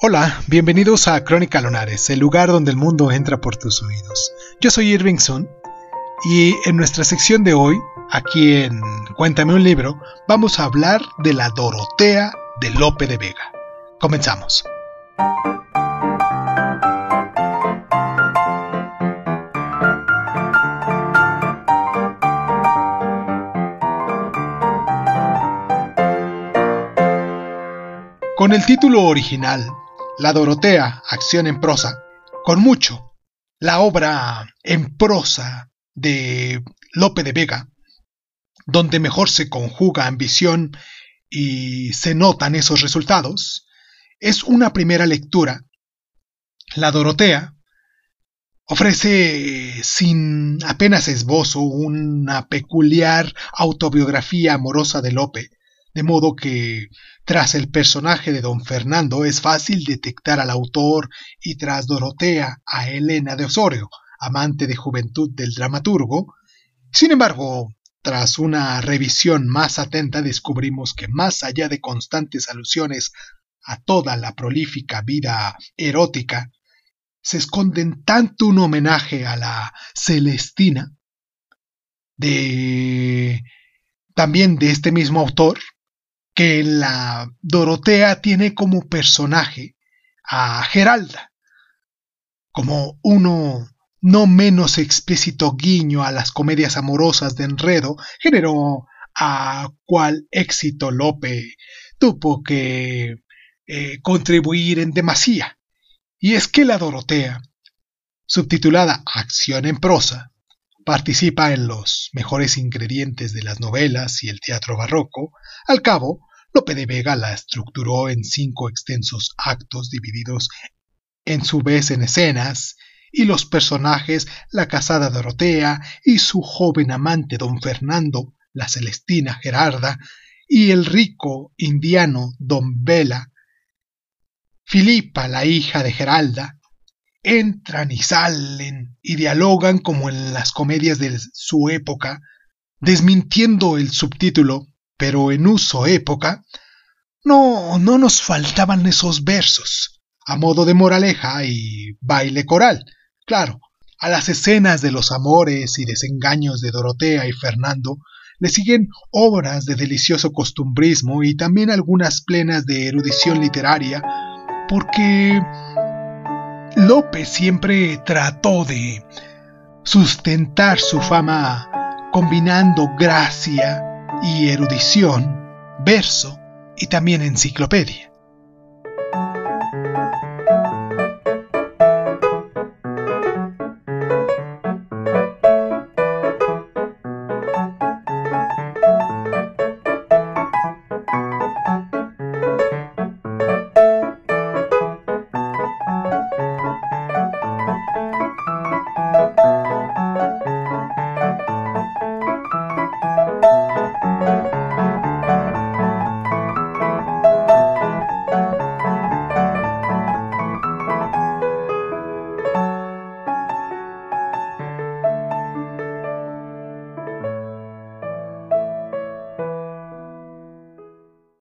Hola, bienvenidos a Crónica Lunares, el lugar donde el mundo entra por tus oídos. Yo soy Irving Sun y en nuestra sección de hoy, aquí en Cuéntame un libro, vamos a hablar de la Dorotea de Lope de Vega. Comenzamos. Con el título original la Dorotea, acción en prosa, con mucho. La obra en prosa de Lope de Vega, donde mejor se conjuga ambición y se notan esos resultados, es una primera lectura. La Dorotea ofrece sin apenas esbozo una peculiar autobiografía amorosa de Lope, de modo que tras el personaje de don Fernando es fácil detectar al autor y tras Dorotea a Elena de Osorio, amante de juventud del dramaturgo. Sin embargo, tras una revisión más atenta descubrimos que más allá de constantes alusiones a toda la prolífica vida erótica, se esconden tanto un homenaje a la Celestina de también de este mismo autor que la Dorotea tiene como personaje a Geralda, como uno no menos explícito guiño a las comedias amorosas de enredo generó a cual éxito Lope tuvo que eh, contribuir en demasía. Y es que la Dorotea, subtitulada Acción en prosa, participa en los mejores ingredientes de las novelas y el teatro barroco, al cabo Lope de Vega la estructuró en cinco extensos actos divididos en su vez en escenas, y los personajes la casada Dorotea y su joven amante don Fernando, la celestina Gerarda, y el rico indiano don Vela, Filipa, la hija de Geralda, entran y salen y dialogan como en las comedias de su época, desmintiendo el subtítulo pero en uso época, no, no nos faltaban esos versos, a modo de moraleja y baile coral. Claro, a las escenas de los amores y desengaños de Dorotea y Fernando le siguen obras de delicioso costumbrismo y también algunas plenas de erudición literaria, porque López siempre trató de sustentar su fama combinando gracia, y erudición, verso y también enciclopedia.